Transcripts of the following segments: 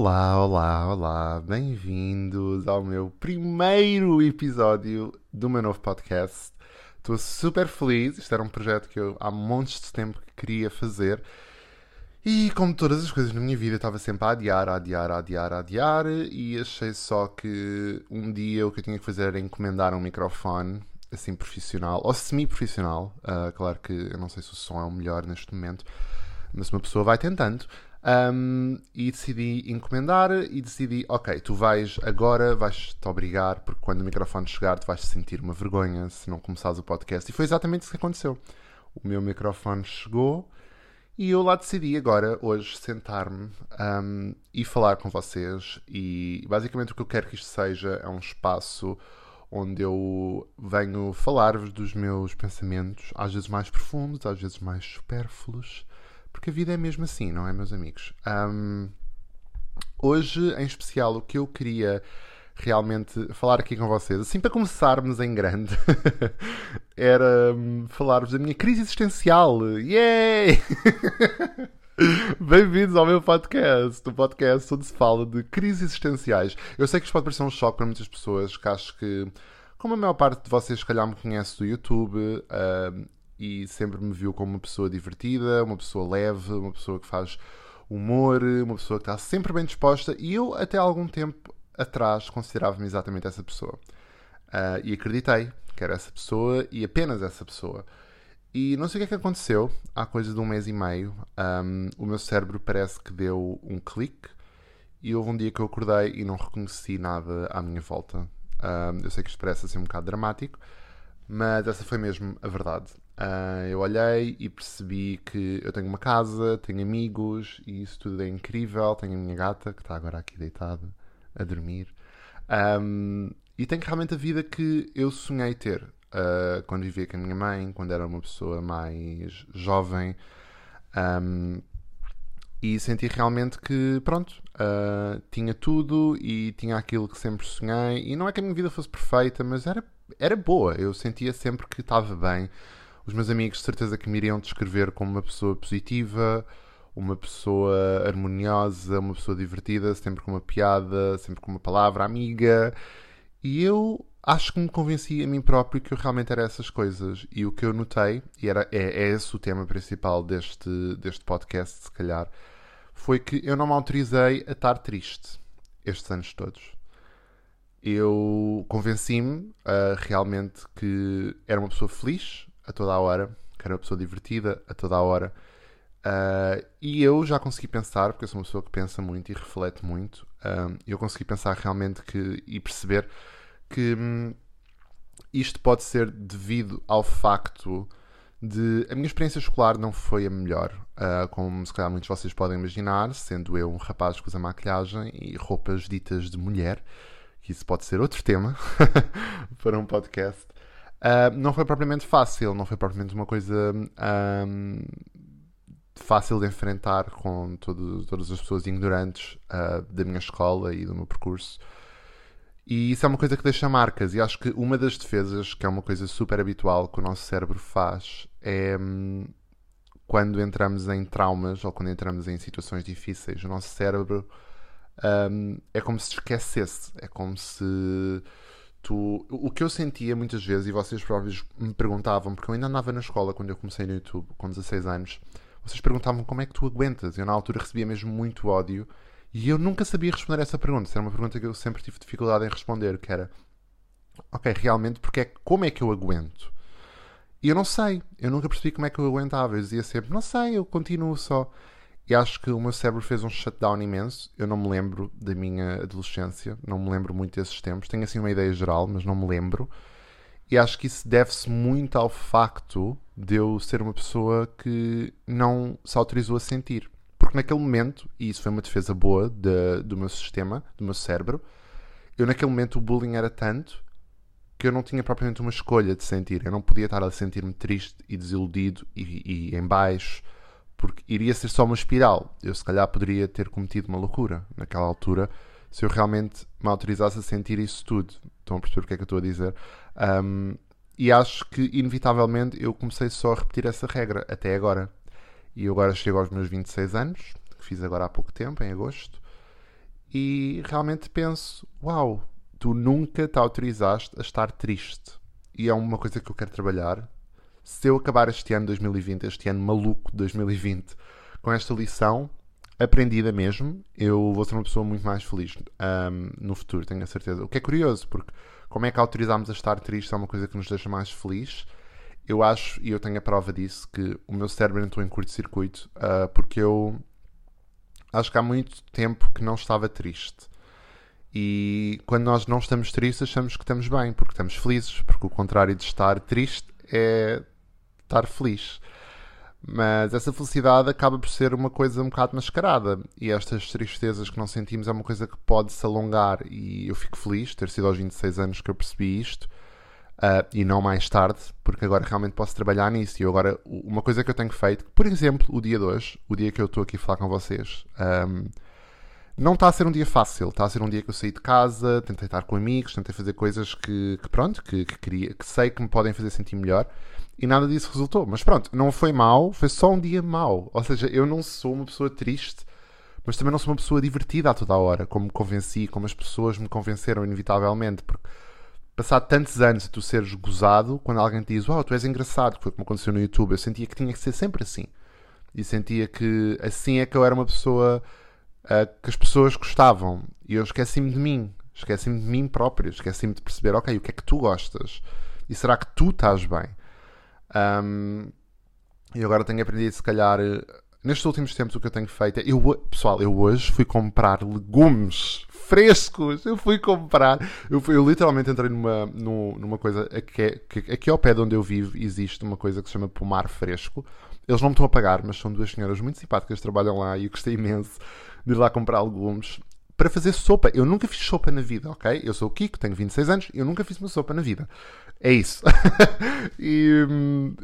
Olá, olá, olá, bem-vindos ao meu primeiro episódio do meu novo podcast. Estou super feliz, isto era um projeto que eu há montes de tempo que queria fazer e como todas as coisas na minha vida estava sempre a adiar, a adiar, a adiar, a adiar e achei só que um dia o que eu tinha que fazer era encomendar um microfone assim profissional ou semi-profissional. Uh, claro que eu não sei se o som é o melhor neste momento, mas uma pessoa vai tentando. Um, e decidi encomendar e decidi, ok, tu vais agora, vais-te obrigar, porque quando o microfone chegar, tu vais sentir uma vergonha se não começares o podcast. E foi exatamente isso que aconteceu. O meu microfone chegou e eu lá decidi agora, hoje, sentar-me um, e falar com vocês. E basicamente o que eu quero que isto seja é um espaço onde eu venho falar-vos dos meus pensamentos, às vezes mais profundos, às vezes mais supérfluos porque a vida é mesmo assim, não é, meus amigos? Um, hoje, em especial, o que eu queria realmente falar aqui com vocês, assim para começarmos em grande, era um, falar-vos da minha crise existencial. Yay! Bem-vindos ao meu podcast, o podcast onde se fala de crises existenciais. Eu sei que isto pode parecer um choque para muitas pessoas, que acho que, como a maior parte de vocês, se calhar, me conhece do YouTube, uh, e sempre me viu como uma pessoa divertida, uma pessoa leve, uma pessoa que faz humor, uma pessoa que está sempre bem disposta e eu até algum tempo atrás considerava-me exatamente essa pessoa. Uh, e acreditei que era essa pessoa e apenas essa pessoa. E não sei o que é que aconteceu, há coisa de um mês e meio, um, o meu cérebro parece que deu um clique e houve um dia que eu acordei e não reconheci nada à minha volta. Um, eu sei que isto parece assim um bocado dramático, mas essa foi mesmo a verdade. Uh, eu olhei e percebi que eu tenho uma casa, tenho amigos e isso tudo é incrível. Tenho a minha gata que está agora aqui deitada a dormir. Um, e tenho realmente a vida que eu sonhei ter uh, quando vivia com a minha mãe, quando era uma pessoa mais jovem. Um, e senti realmente que, pronto, uh, tinha tudo e tinha aquilo que sempre sonhei. E não é que a minha vida fosse perfeita, mas era, era boa. Eu sentia sempre que estava bem os meus amigos, de certeza, que me iriam descrever como uma pessoa positiva, uma pessoa harmoniosa, uma pessoa divertida, sempre com uma piada, sempre com uma palavra amiga. E eu acho que me convenci a mim próprio que eu realmente era essas coisas. E o que eu notei, e era, é, é esse o tema principal deste, deste podcast, se calhar, foi que eu não me autorizei a estar triste estes anos todos. Eu convenci-me uh, realmente que era uma pessoa feliz, a toda a hora, que era uma pessoa divertida a toda a hora. Uh, e eu já consegui pensar, porque eu sou uma pessoa que pensa muito e reflete muito, uh, eu consegui pensar realmente que, e perceber que hum, isto pode ser devido ao facto de a minha experiência escolar não foi a melhor, uh, como se calhar muitos de vocês podem imaginar, sendo eu um rapaz que usa maquilhagem e roupas ditas de mulher, que isso pode ser outro tema para um podcast. Uh, não foi propriamente fácil, não foi propriamente uma coisa um, fácil de enfrentar com todo, todas as pessoas ignorantes uh, da minha escola e do meu percurso. E isso é uma coisa que deixa marcas, e acho que uma das defesas, que é uma coisa super habitual que o nosso cérebro faz, é um, quando entramos em traumas ou quando entramos em situações difíceis, o nosso cérebro um, é como se esquecesse, é como se o que eu sentia muitas vezes, e vocês próprios me perguntavam, porque eu ainda andava na escola quando eu comecei no YouTube, com 16 anos, vocês perguntavam como é que tu aguentas. Eu na altura recebia mesmo muito ódio e eu nunca sabia responder essa pergunta. Era uma pergunta que eu sempre tive dificuldade em responder, que era ok, realmente, porque é, como é que eu aguento? E eu não sei, eu nunca percebi como é que eu aguentava. Eu dizia sempre, não sei, eu continuo só. E acho que o meu cérebro fez um shutdown imenso. Eu não me lembro da minha adolescência, não me lembro muito desses tempos. Tenho assim uma ideia geral, mas não me lembro. E acho que isso deve-se muito ao facto de eu ser uma pessoa que não se autorizou a sentir. Porque naquele momento, e isso foi uma defesa boa de, do meu sistema, do meu cérebro, eu naquele momento o bullying era tanto que eu não tinha propriamente uma escolha de sentir. Eu não podia estar a sentir-me triste e desiludido e, e em baixo porque iria ser só uma espiral. Eu, se calhar, poderia ter cometido uma loucura naquela altura se eu realmente me autorizasse a sentir isso tudo. Estão a perceber o que é que eu estou a dizer? Um, e acho que, inevitavelmente, eu comecei só a repetir essa regra até agora. E eu agora chego aos meus 26 anos, que fiz agora há pouco tempo, em agosto, e realmente penso: uau, tu nunca te autorizaste a estar triste. E é uma coisa que eu quero trabalhar. Se eu acabar este ano 2020, este ano maluco de 2020, com esta lição aprendida mesmo, eu vou ser uma pessoa muito mais feliz um, no futuro, tenho a certeza. O que é curioso, porque como é que autorizámos a estar triste é uma coisa que nos deixa mais feliz. Eu acho, e eu tenho a prova disso, que o meu cérebro entrou em curto-circuito uh, porque eu acho que há muito tempo que não estava triste. E quando nós não estamos tristes, achamos que estamos bem, porque estamos felizes, porque o contrário de estar triste é estar feliz. Mas essa felicidade acaba por ser uma coisa um bocado mascarada. E estas tristezas que não sentimos é uma coisa que pode se alongar. E eu fico feliz de ter sido aos 26 anos que eu percebi isto. Uh, e não mais tarde, porque agora realmente posso trabalhar nisso. E agora, uma coisa que eu tenho feito, por exemplo, o dia de hoje, o dia que eu estou aqui a falar com vocês, um, não está a ser um dia fácil. Está a ser um dia que eu saí de casa, tentei estar com amigos, tentei fazer coisas que, que pronto, que, que, queria, que sei que me podem fazer sentir melhor. E nada disso resultou. Mas pronto, não foi mal, foi só um dia mau. Ou seja, eu não sou uma pessoa triste, mas também não sou uma pessoa divertida a toda a hora, como me convenci, como as pessoas me convenceram inevitavelmente. Porque passado tantos anos e tu seres gozado, quando alguém te diz, uau, tu és engraçado, foi como aconteceu no YouTube, eu sentia que tinha que ser sempre assim. E sentia que assim é que eu era uma pessoa uh, que as pessoas gostavam. E eu esqueci-me de mim. Esqueci-me de mim próprio. Esqueci-me de perceber, ok, o que é que tu gostas? E será que tu estás bem? Um, e agora tenho aprendido, se calhar, nestes últimos tempos, o que eu tenho feito é. Eu, pessoal, eu hoje fui comprar legumes frescos. Eu fui comprar. Eu, fui, eu literalmente entrei numa, numa coisa. Aqui, é, aqui ao pé de onde eu vivo existe uma coisa que se chama pomar fresco. Eles não me estão a pagar, mas são duas senhoras muito simpáticas que trabalham lá e eu gostei imenso de ir lá comprar legumes para fazer sopa. Eu nunca fiz sopa na vida, ok? Eu sou o Kiko, tenho 26 anos eu nunca fiz uma sopa na vida. É isso. e,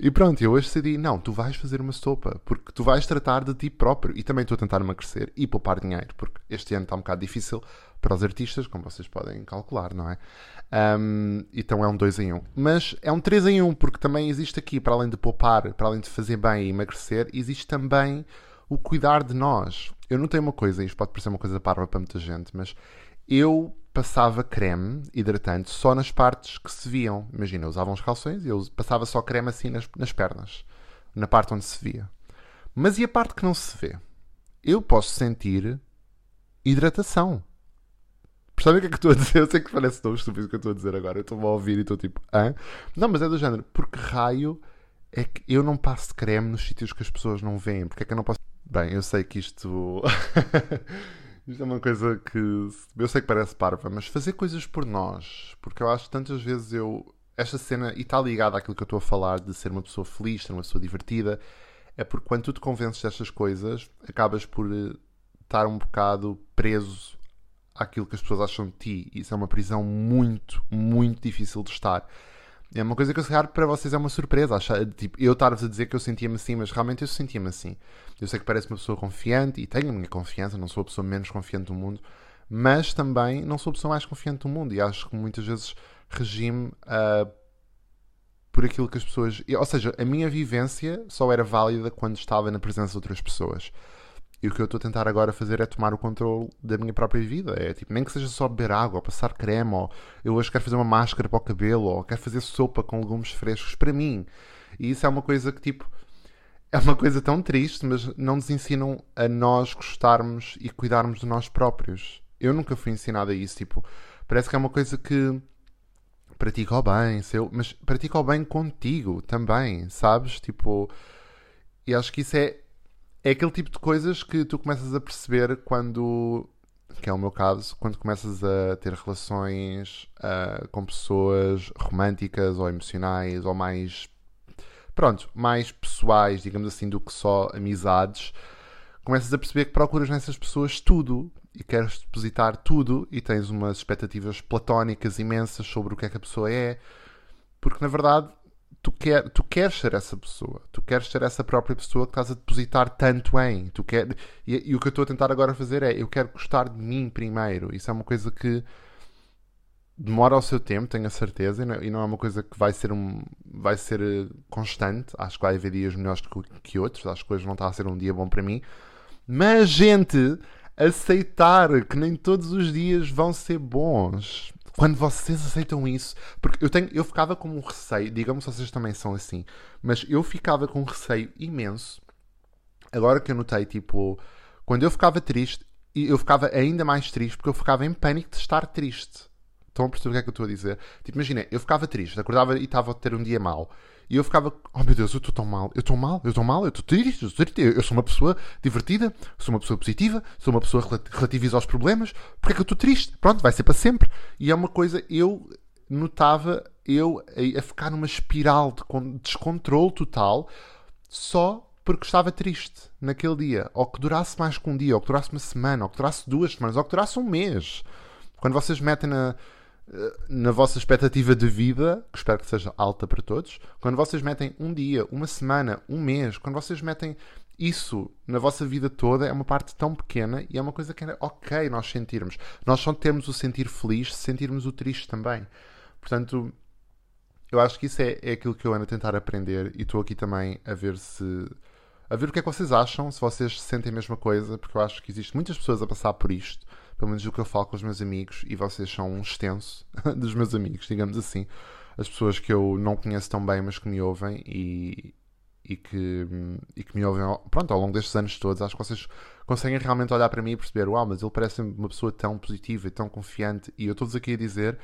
e, pronto, eu hoje decidi: não, tu vais fazer uma sopa, porque tu vais tratar de ti próprio. E também estou a tentar emagrecer e poupar dinheiro, porque este ano está um bocado difícil para os artistas, como vocês podem calcular, não é? Um, então é um 2 em 1. Um. Mas é um 3 em 1, um, porque também existe aqui, para além de poupar, para além de fazer bem e emagrecer, existe também o cuidar de nós. Eu não tenho uma coisa, isto pode parecer uma coisa parva para muita gente, mas eu passava creme hidratante só nas partes que se viam. Imagina, eu usava uns calções e eu passava só creme assim nas, nas pernas, na parte onde se via. Mas e a parte que não se vê? Eu posso sentir hidratação. Percebem o que é que estou a dizer? Eu sei que parece tão estúpido o que eu estou a dizer agora. Eu estou a ouvir e estou tipo, hã? Não, mas é do género. Porque raio é que eu não passo creme nos sítios que as pessoas não veem? Porque é que eu não posso. Bem, eu sei que isto. Isto é uma coisa que eu sei que parece parva, mas fazer coisas por nós, porque eu acho que tantas vezes eu. Esta cena, e está ligada àquilo que eu estou a falar de ser uma pessoa feliz, ser uma pessoa divertida, é porque quando tu te convences destas coisas, acabas por eh, estar um bocado preso àquilo que as pessoas acham de ti. Isso é uma prisão muito, muito difícil de estar. É uma coisa que eu se para vocês é uma surpresa. Achar, tipo, eu estar-vos a dizer que eu sentia-me assim, mas realmente eu sentia-me assim. Eu sei que parece uma pessoa confiante e tenho a minha confiança, não sou a pessoa menos confiante do mundo, mas também não sou a pessoa mais confiante do mundo e acho que muitas vezes regime uh, por aquilo que as pessoas. Ou seja, a minha vivência só era válida quando estava na presença de outras pessoas. E o que eu estou a tentar agora fazer é tomar o controle da minha própria vida. É tipo, nem que seja só beber água, ou passar creme, ou eu hoje quero fazer uma máscara para o cabelo, ou quero fazer sopa com legumes frescos para mim. E isso é uma coisa que, tipo, é uma coisa tão triste, mas não nos ensinam a nós gostarmos e cuidarmos de nós próprios. Eu nunca fui ensinado a isso. Tipo, parece que é uma coisa que pratica o bem, seu, mas pratica o bem contigo também, sabes? Tipo, e acho que isso é é aquele tipo de coisas que tu começas a perceber quando, que é o meu caso, quando começas a ter relações uh, com pessoas românticas ou emocionais ou mais, pronto, mais pessoais, digamos assim, do que só amizades, começas a perceber que procuras nessas pessoas tudo e queres depositar tudo e tens umas expectativas platónicas imensas sobre o que é que a pessoa é, porque na verdade tu, quer, tu queres ser essa pessoa, tu queres ser essa própria pessoa que estás a depositar tanto em. Tu quer, e, e o que eu estou a tentar agora fazer é eu quero gostar de mim primeiro. Isso é uma coisa que demora o seu tempo, tenho a certeza, e não é uma coisa que vai ser, um, vai ser eh, constante. Acho que vai haver dias melhores que, que outros, acho que hoje não está a ser um dia bom para mim. Mas, gente, aceitar que nem todos os dias vão ser bons. Quando vocês aceitam isso, porque eu tenho, eu ficava com um receio, digamos se vocês também são assim, mas eu ficava com um receio imenso. Agora que eu notei, tipo, quando eu ficava triste, eu ficava ainda mais triste porque eu ficava em pânico de estar triste. Estão a perceber o que é que eu estou a dizer? Tipo, imagina, eu ficava triste, acordava e estava a ter um dia mau. E eu ficava, oh meu Deus, eu estou tão mal, eu estou mal, eu estou mal, eu estou triste, eu, triste, eu sou uma pessoa divertida, sou uma pessoa positiva, sou uma pessoa que relativiza aos problemas, porque é que eu estou triste? Pronto, vai ser para sempre. E é uma coisa, eu notava eu a, ficar numa espiral de descontrole total só porque estava triste naquele dia, ou que durasse mais que um dia, ou que durasse uma semana, ou que durasse duas semanas, ou que durasse um mês. Quando vocês metem na, na vossa expectativa de vida, que espero que seja alta para todos, quando vocês metem um dia, uma semana, um mês, quando vocês metem isso na vossa vida toda, é uma parte tão pequena e é uma coisa que é ok nós sentirmos. Nós só temos o sentir feliz se sentirmos o triste também. Portanto, eu acho que isso é, é aquilo que eu ando a tentar aprender e estou aqui também a ver se. a ver o que é que vocês acham, se vocês sentem a mesma coisa, porque eu acho que existem muitas pessoas a passar por isto pelo menos o que eu falo com os meus amigos, e vocês são um extenso dos meus amigos, digamos assim. As pessoas que eu não conheço tão bem, mas que me ouvem e, e, que, e que me ouvem pronto, ao longo destes anos todos. Acho que vocês conseguem realmente olhar para mim e perceber: uau, mas ele parece uma pessoa tão positiva e tão confiante. E eu estou-vos aqui a dizer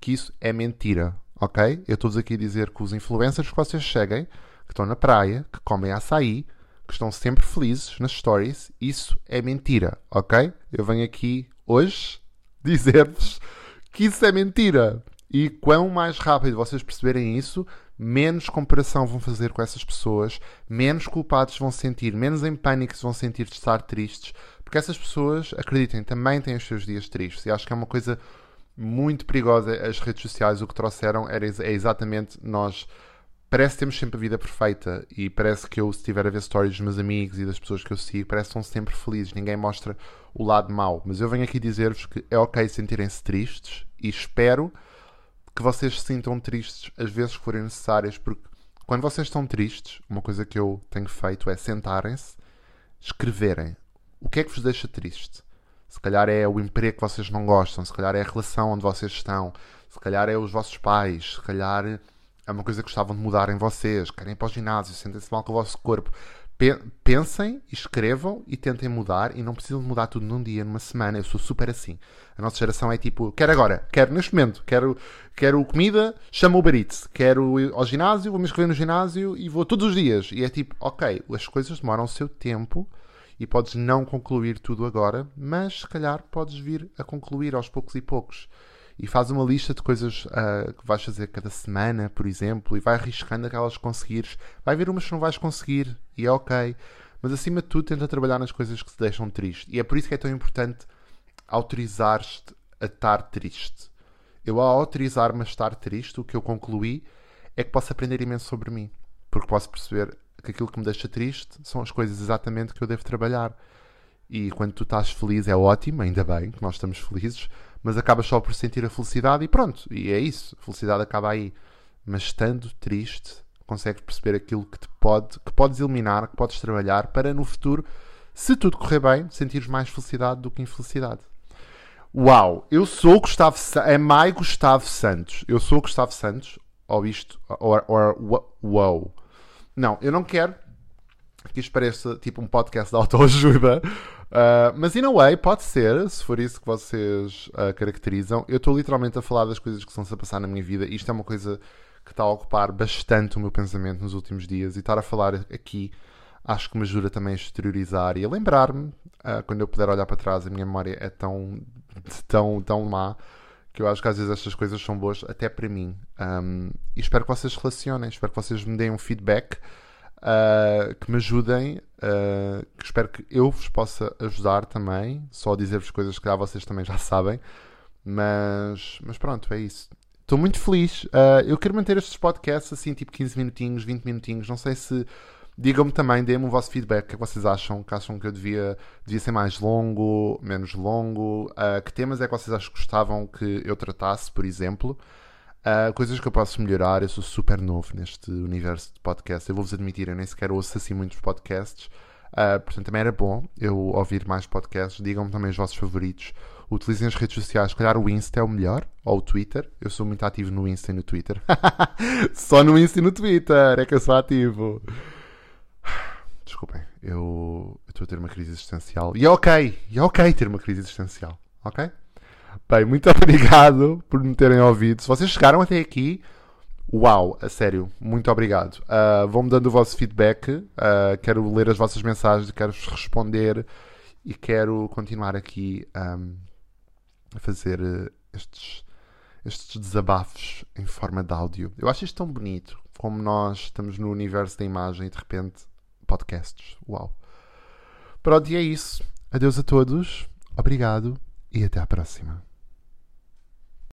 que isso é mentira, ok? Eu estou-vos aqui a dizer que os influencers que vocês seguem, que estão na praia, que comem açaí, que estão sempre felizes nas stories, isso é mentira, ok? Eu venho aqui hoje dizer-vos que isso é mentira. E quão mais rápido vocês perceberem isso, menos comparação vão fazer com essas pessoas, menos culpados vão sentir, menos em pânico se vão sentir de estar tristes, porque essas pessoas, acreditem, também têm os seus dias tristes. E acho que é uma coisa muito perigosa. As redes sociais o que trouxeram era, é exatamente nós parece que temos sempre a vida perfeita e parece que eu, se estiver a ver stories dos meus amigos e das pessoas que eu sigo, parece que estão sempre felizes, ninguém mostra o lado mau. Mas eu venho aqui dizer-vos que é ok sentirem-se tristes e espero que vocês se sintam tristes às vezes que forem necessárias, porque quando vocês estão tristes, uma coisa que eu tenho feito é sentarem-se, escreverem o que é que vos deixa triste. Se calhar é o emprego que vocês não gostam, se calhar é a relação onde vocês estão, se calhar é os vossos pais, se calhar é uma coisa que gostavam de mudar em vocês, querem ir para o ginásio, sentem-se mal com o vosso corpo. Pensem, escrevam e tentem mudar e não precisam mudar tudo num dia, numa semana. Eu sou super assim. A nossa geração é tipo, quero agora, quero neste momento, quero, quero comida, chama o Eats, quero ir ao ginásio, vou me inscrever no ginásio e vou todos os dias. E é tipo, ok, as coisas demoram o seu tempo e podes não concluir tudo agora, mas se calhar podes vir a concluir aos poucos e poucos e faz uma lista de coisas uh, que vais fazer cada semana, por exemplo, e vai arriscando aquelas que conseguires. Vai ver umas que não vais conseguir e é ok. Mas acima de tudo, tenta trabalhar nas coisas que te deixam triste. E é por isso que é tão importante autorizar-te a estar triste. Eu, ao autorizar-me a estar triste, o que eu concluí é que posso aprender imenso sobre mim. Porque posso perceber que aquilo que me deixa triste são as coisas exatamente que eu devo trabalhar. E quando tu estás feliz é ótimo, ainda bem que nós estamos felizes, mas acabas só por sentir a felicidade e pronto, e é isso, a felicidade acaba aí. Mas estando triste, consegues perceber aquilo que te pode, que podes eliminar, que podes trabalhar para no futuro, se tudo correr bem, sentires mais felicidade do que infelicidade. Uau, eu sou Gustavo é Mai Gustavo Santos. Eu sou Gustavo Santos, ou isto, ou, ou uau. Não, eu não quero que isto pareça tipo um podcast de autoajuda, Uh, mas, in a way, pode ser, se for isso que vocês uh, caracterizam. Eu estou literalmente a falar das coisas que estão-se a passar na minha vida. Isto é uma coisa que está a ocupar bastante o meu pensamento nos últimos dias. E estar a falar aqui acho que me ajuda também a exteriorizar e a lembrar-me. Uh, quando eu puder olhar para trás, a minha memória é tão, tão, tão má que eu acho que às vezes estas coisas são boas até para mim. Um, e espero que vocês relacionem, espero que vocês me deem um feedback uh, que me ajudem, uh, que espero que eu vos possa ajudar também. Só dizer-vos coisas que já vocês também já sabem. Mas, mas pronto, é isso. Estou muito feliz. Uh, eu quero manter estes podcasts assim, tipo 15 minutinhos, 20 minutinhos. Não sei se. Digam-me também, deem-me o vosso feedback. O que, é que vocês acham? Que acham que eu devia, devia ser mais longo, menos longo? Uh, que temas é que vocês acham que gostavam que eu tratasse, por exemplo? Uh, coisas que eu posso melhorar. Eu sou super novo neste universo de podcast. Eu vou-vos admitir, eu nem sequer ouço assim muitos podcasts. Uh, portanto, também era bom eu ouvir mais podcasts. Digam-me também os vossos favoritos. Utilizem as redes sociais. Se calhar o Insta é o melhor. Ou o Twitter. Eu sou muito ativo no Insta e no Twitter. Só no Insta e no Twitter é que eu sou ativo. Desculpem, eu estou a ter uma crise existencial. E é ok, e é ok ter uma crise existencial, ok? Bem, muito obrigado por me terem ouvido. Se vocês chegaram até aqui, uau, a sério, muito obrigado. Uh, Vão-me dando o vosso feedback, uh, quero ler as vossas mensagens, quero-vos responder e quero continuar aqui um, a fazer uh, estes, estes desabafos em forma de áudio. Eu acho isto tão bonito, como nós estamos no universo da imagem e de repente podcasts. Uau! Pronto, e é isso. Adeus a todos, obrigado e até à próxima.